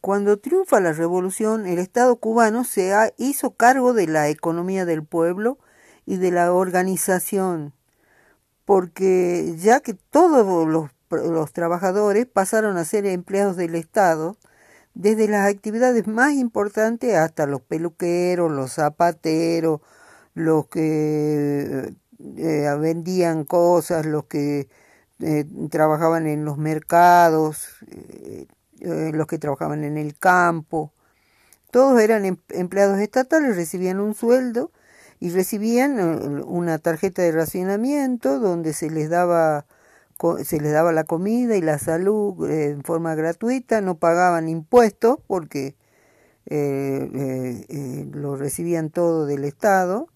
Cuando triunfa la revolución, el Estado cubano se hizo cargo de la economía del pueblo y de la organización, porque ya que todos los, los trabajadores pasaron a ser empleados del Estado, desde las actividades más importantes hasta los peluqueros, los zapateros, los que eh, vendían cosas, los que eh, trabajaban en los mercados, eh, los que trabajaban en el campo. Todos eran em-, empleados estatales, recibían un sueldo y recibían una tarjeta de racionamiento donde se les daba se les daba la comida y la salud eh, en forma gratuita, no pagaban impuestos porque eh, eh, lo recibían todo del Estado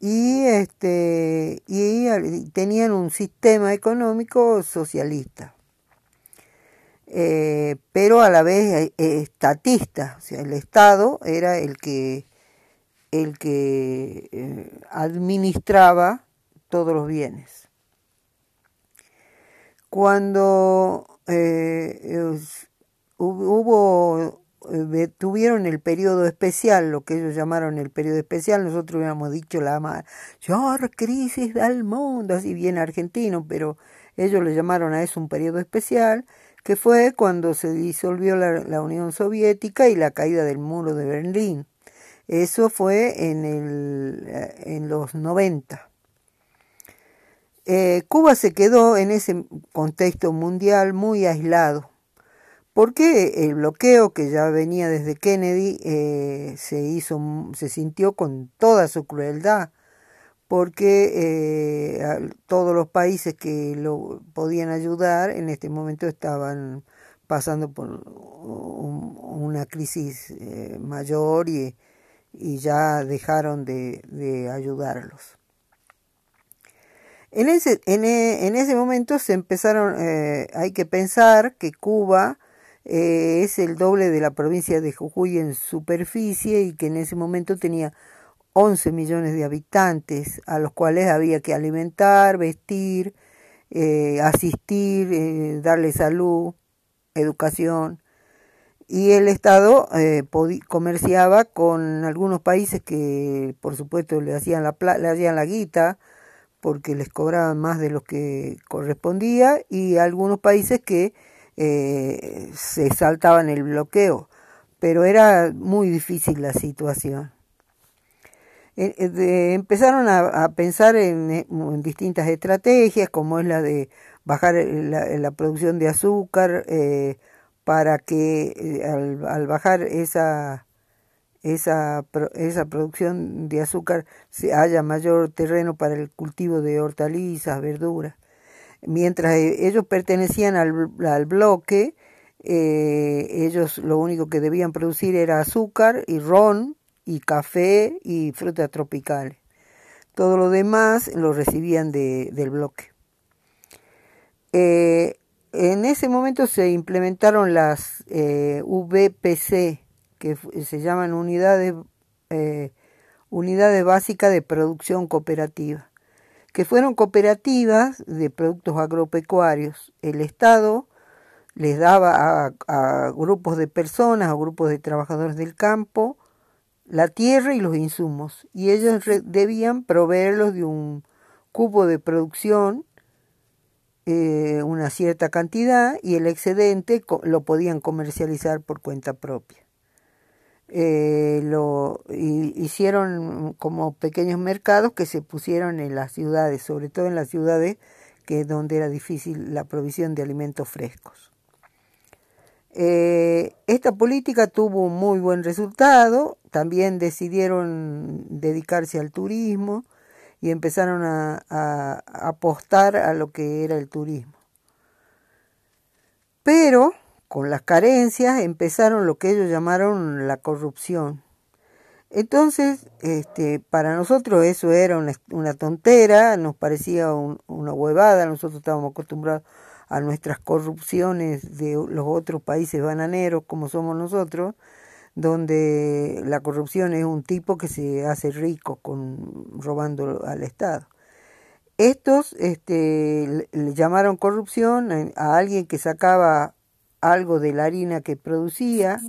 y este y tenían un sistema económico socialista pero a la vez estatista o sea el Estado era el que el que administraba todos los bienes. Cuando eh, hubo eh, tuvieron el periodo especial, lo que ellos llamaron el periodo especial, nosotros hubiéramos dicho la mayor crisis del mundo, así bien argentino, pero ellos le llamaron a eso un periodo especial, que fue cuando se disolvió la, Unión Soviética y la caída del muro de Berlín. Eso fue en, el, eh, en los 90. Eh, Cuba se quedó en ese contexto mundial muy aislado, porque el bloqueo que ya venía desde Kennedy eh, se hizo, se sintió con toda su crueldad, porque eh, todos los países que lo podían ayudar en este momento estaban pasando por una crisis mayor y, ya dejaron de ayudarlos. En ese, en, e, en ese momento se empezaron, eh, hay que pensar que Cuba eh, es el doble de la provincia de Jujuy en superficie y que en ese momento tenía 11 millones de habitantes a los cuales había que alimentar, vestir, eh, asistir, darle salud, educación. Y el Estado comerciaba con algunos países que, por supuesto, le hacían la, le hacían la guita, porque les cobraban más de lo que correspondía y algunos países que eh, se saltaban el bloqueo, pero era muy difícil la situación. Eh, eh, empezaron a, pensar en, distintas estrategias, como es la de bajar la, producción de azúcar, para que al bajar esa esa, esa producción de azúcar se haya mayor terreno para el cultivo de hortalizas, verduras. Mientras eh, ellos pertenecían al, al bloque, eh, ellos lo único que debían producir era azúcar y ron y café y frutas tropicales. Todo lo demás lo recibían de, del bloque. Eh, en ese momento se implementaron las VPC, que se llaman unidades, eh, unidades básicas de producción cooperativa, que fueron cooperativas de productos agropecuarios. El Estado les daba a, grupos de personas, a grupos de trabajadores del campo, la tierra y los insumos, y ellos debían proveerlos de un cubo de producción, eh, una cierta cantidad, y el excedente lo podían comercializar por cuenta propia eh, lo hicieron como pequeños mercados que se pusieron en las ciudades, sobre todo en las ciudades que donde era difícil la provisión de alimentos frescos. Eh, esta política tuvo un muy buen resultado, también decidieron dedicarse al turismo y empezaron a apostar a lo que era el turismo. Pero con las carencias empezaron lo que ellos llamaron la corrupción. Entonces, este, para nosotros eso era una, tontera, nos parecía una huevada, nosotros estábamos acostumbrados a nuestras corrupciones de los otros países bananeros como somos nosotros, donde la corrupción es un tipo que se hace rico con robando al Estado. Estos este, le llamaron corrupción a alguien que sacaba algo de la harina que producía,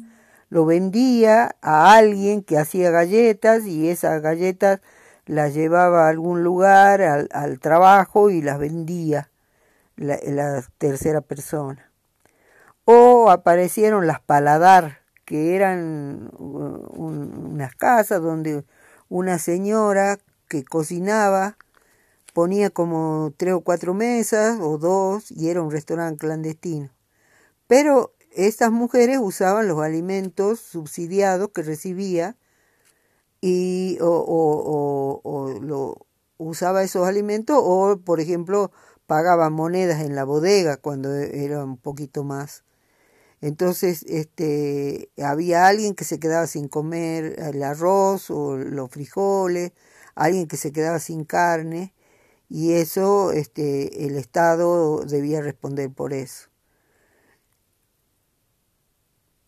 lo vendía a alguien que hacía galletas y esas galletas las llevaba a algún lugar, al, trabajo y las vendía la, la, tercera persona. O aparecieron las paladar, que eran unas casas donde una señora que cocinaba ponía como tres o cuatro mesas o dos y era un restaurante clandestino. Pero estas mujeres usaban los alimentos subsidiados que recibía y o, o, lo, usaba esos alimentos o por ejemplo pagaba monedas en la bodega cuando era un poquito más entonces este había alguien que se quedaba sin comer el arroz o los frijoles alguien que se quedaba sin carne y eso este el estado debía responder por eso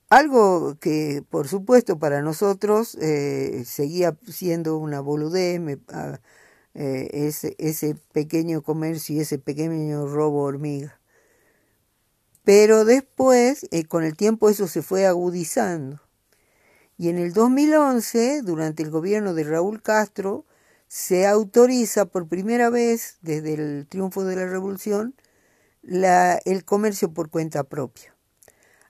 algo que, por supuesto, para nosotros eh, seguía siendo una boludez, ah, eh, ese, ese pequeño comercio y ese pequeño robo hormiga. Pero después, eh, con el tiempo, eso se fue agudizando. Y en el 2011, durante el gobierno de Raúl Castro, se autoriza por primera vez, desde el triunfo de la revolución, el comercio por cuenta propia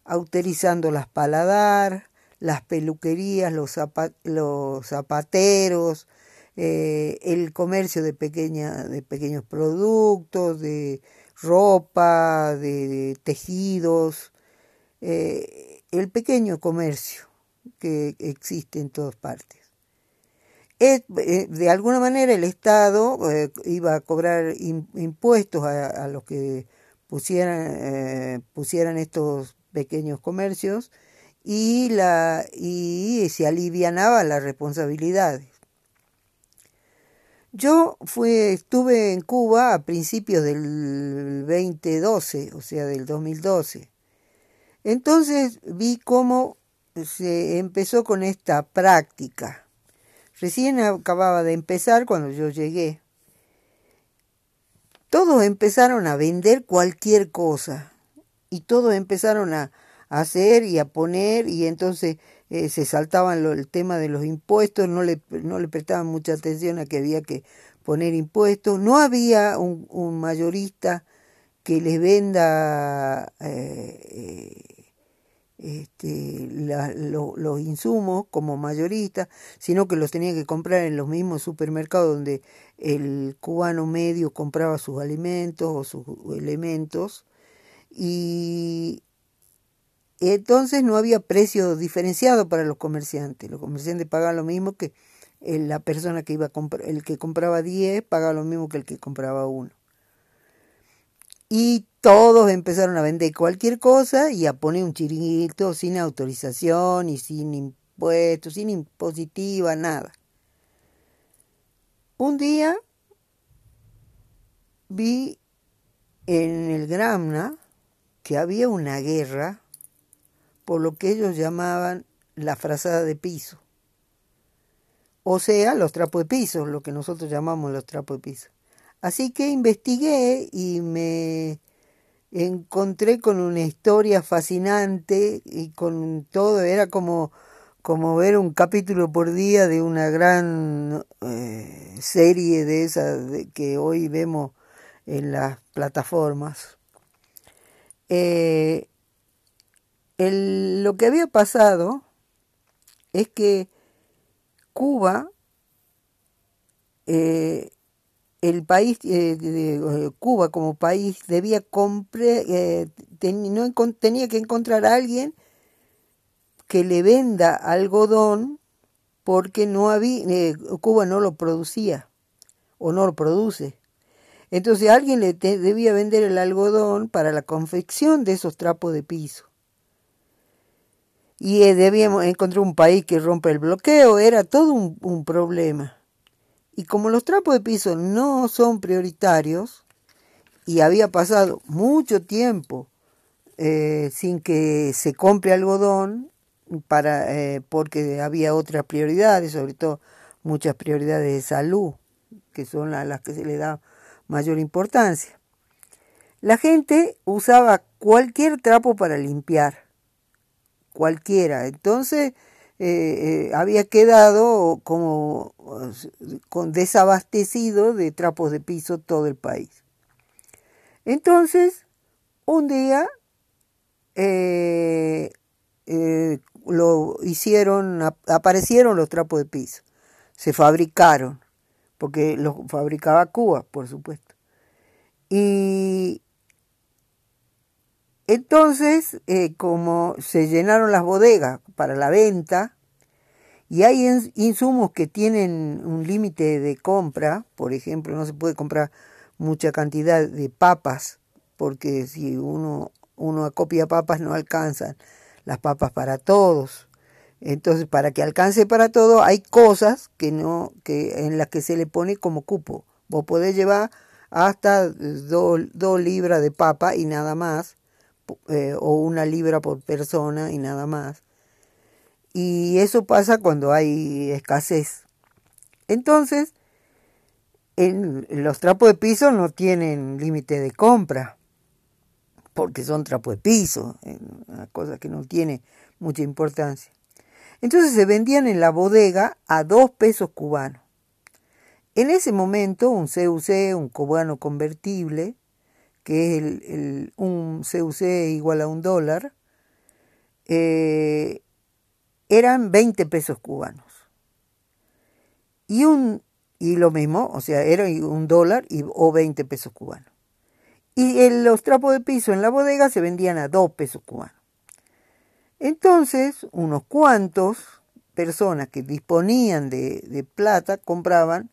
autorizando las paladar, las peluquerías, los, los zapateros, eh, el comercio de, pequeña, de pequeños productos, de ropa, de, tejidos, eh, el pequeño comercio que existe en todas partes. Eh, de alguna manera el Estado iba a cobrar impuestos a, a, los que pusieran, pusieran estos pequeños comercios y, la, y se alivianaba las responsabilidades. Yo fui, estuve en Cuba a principios del 2012, o sea, del 2012. Entonces vi cómo se empezó con esta práctica. Recién acababa de empezar cuando yo llegué. Todos empezaron a vender cualquier cosa y todos empezaron a, hacer y a poner y entonces eh, se saltaban el tema de los impuestos, no le, no le prestaban mucha atención a que había que poner impuestos, no había un, mayorista que les venda eh, este, los insumos como mayorista, sino que los tenía que comprar en los mismos supermercados donde el cubano medio compraba sus alimentos o sus elementos. Y entonces no había precio diferenciado para los comerciantes. Los comerciantes pagaban lo mismo que la persona que iba a comprar, el que compraba 10 pagaba lo mismo que el que compraba uno. Y todos empezaron a vender cualquier cosa y a poner un chiringuito sin autorización y sin impuestos, sin impositiva, nada. Un día vi en el Gramna que había una guerra por lo que ellos llamaban la frazada de piso. O sea, los trapos de piso, lo que nosotros llamamos los trapos de piso. Así que investigué y me encontré con una historia fascinante y con todo, era como, como ver un capítulo por día de una gran eh, serie de esas que hoy vemos en las plataformas. Eh, lo que había pasado es que Cuba, eh, el país, eh, de, Cuba como país, debía comprar, no, tenía que encontrar a alguien que le venda algodón porque no había, Cuba no lo producía o no lo produce. Entonces alguien le debía vender el algodón para la confección de esos trapos de piso. Y eh, debíamos encontrar un país que rompa el bloqueo, era todo un, problema. Y como los trapos de piso no son prioritarios, y había pasado mucho tiempo eh, sin que se compre algodón, para, eh, porque había otras prioridades, sobre todo muchas prioridades de salud, que son las que se le da mayor importancia. La gente usaba cualquier trapo para limpiar, cualquiera. Entonces eh, eh, había quedado como con desabastecido de trapos de piso todo el país. Entonces, un día eh, lo hicieron, aparecieron los trapos de piso, se fabricaron, porque los fabricaba Cuba, por supuesto. Y entonces, eh, como se llenaron las bodegas para la venta, y hay insumos que tienen un límite de compra, por ejemplo, no se puede comprar mucha cantidad de papas, porque si uno, uno acopia papas no alcanzan las papas para todos. Entonces, para que alcance para todo, hay cosas que no, que en las que se le pone como cupo. Vos podés llevar hasta dos libras de papa y nada más, eh, o una libra por persona y nada más. Y eso pasa cuando hay escasez. Entonces, en, los trapos de piso no tienen límite de compra, porque son trapos de piso, una cosa que no tiene mucha importancia. Entonces se vendían en la bodega a dos pesos cubanos. En ese momento un CUC, un cubano convertible, que es el, un CUC igual a un dólar, eh, eran 20 pesos cubanos. Y, un, y lo mismo, o sea, era un dólar y, o 20 pesos cubanos. Y los trapos de piso en la bodega se vendían a 2 pesos cubanos. Entonces, unos cuantos personas que disponían de, de plata compraban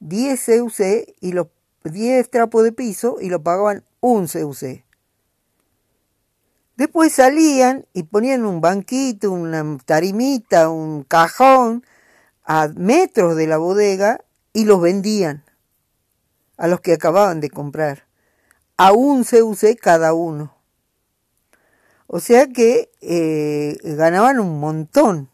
10 CUC y los 10 trapos de piso y lo pagaban un CUC. Después salían y ponían un banquito, una tarimita, un cajón a metros de la bodega y los vendían a los que acababan de comprar, a un CUC cada uno. O sea que eh, ganaban un montón.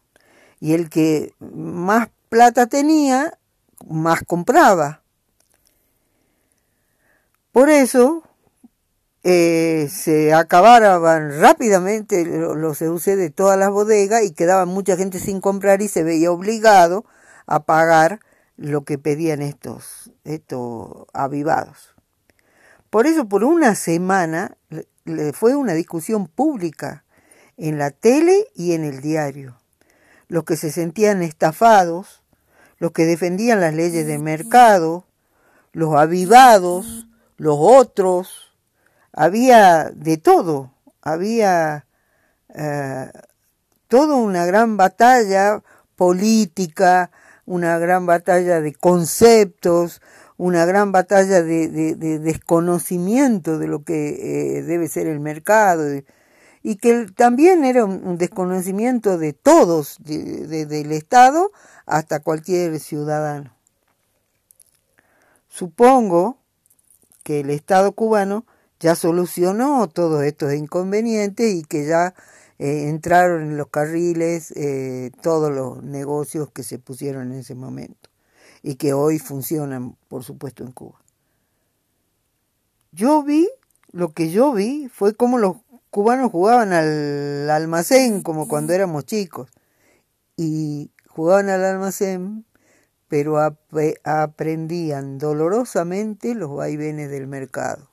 Y el que más plata tenía, más compraba. Por eso eh, se acababan rápidamente los CUC de todas las bodegas y quedaba mucha gente sin comprar y se veía obligado a pagar lo que pedían estos, estos avivados. Por eso, por una semana, fue una discusión pública en la tele y en el diario. Los que se sentían estafados, los que defendían las leyes del mercado, los avivados, los otros, había de todo, había eh, toda una gran batalla política, una gran batalla de conceptos, una gran batalla de, desconocimiento de lo que eh, debe ser el mercado y que también era un, desconocimiento de todos, del Estado hasta cualquier ciudadano. Supongo que el Estado cubano ya solucionó todos estos inconvenientes y que ya eh, entraron en los carriles eh, todos los negocios que se pusieron en ese momento y que hoy funcionan, por supuesto, en Cuba. Yo vi, lo que yo vi fue cómo los cubanos jugaban al almacén como cuando éramos chicos y jugaban al almacén pero aprendían dolorosamente los vaivenes del mercado.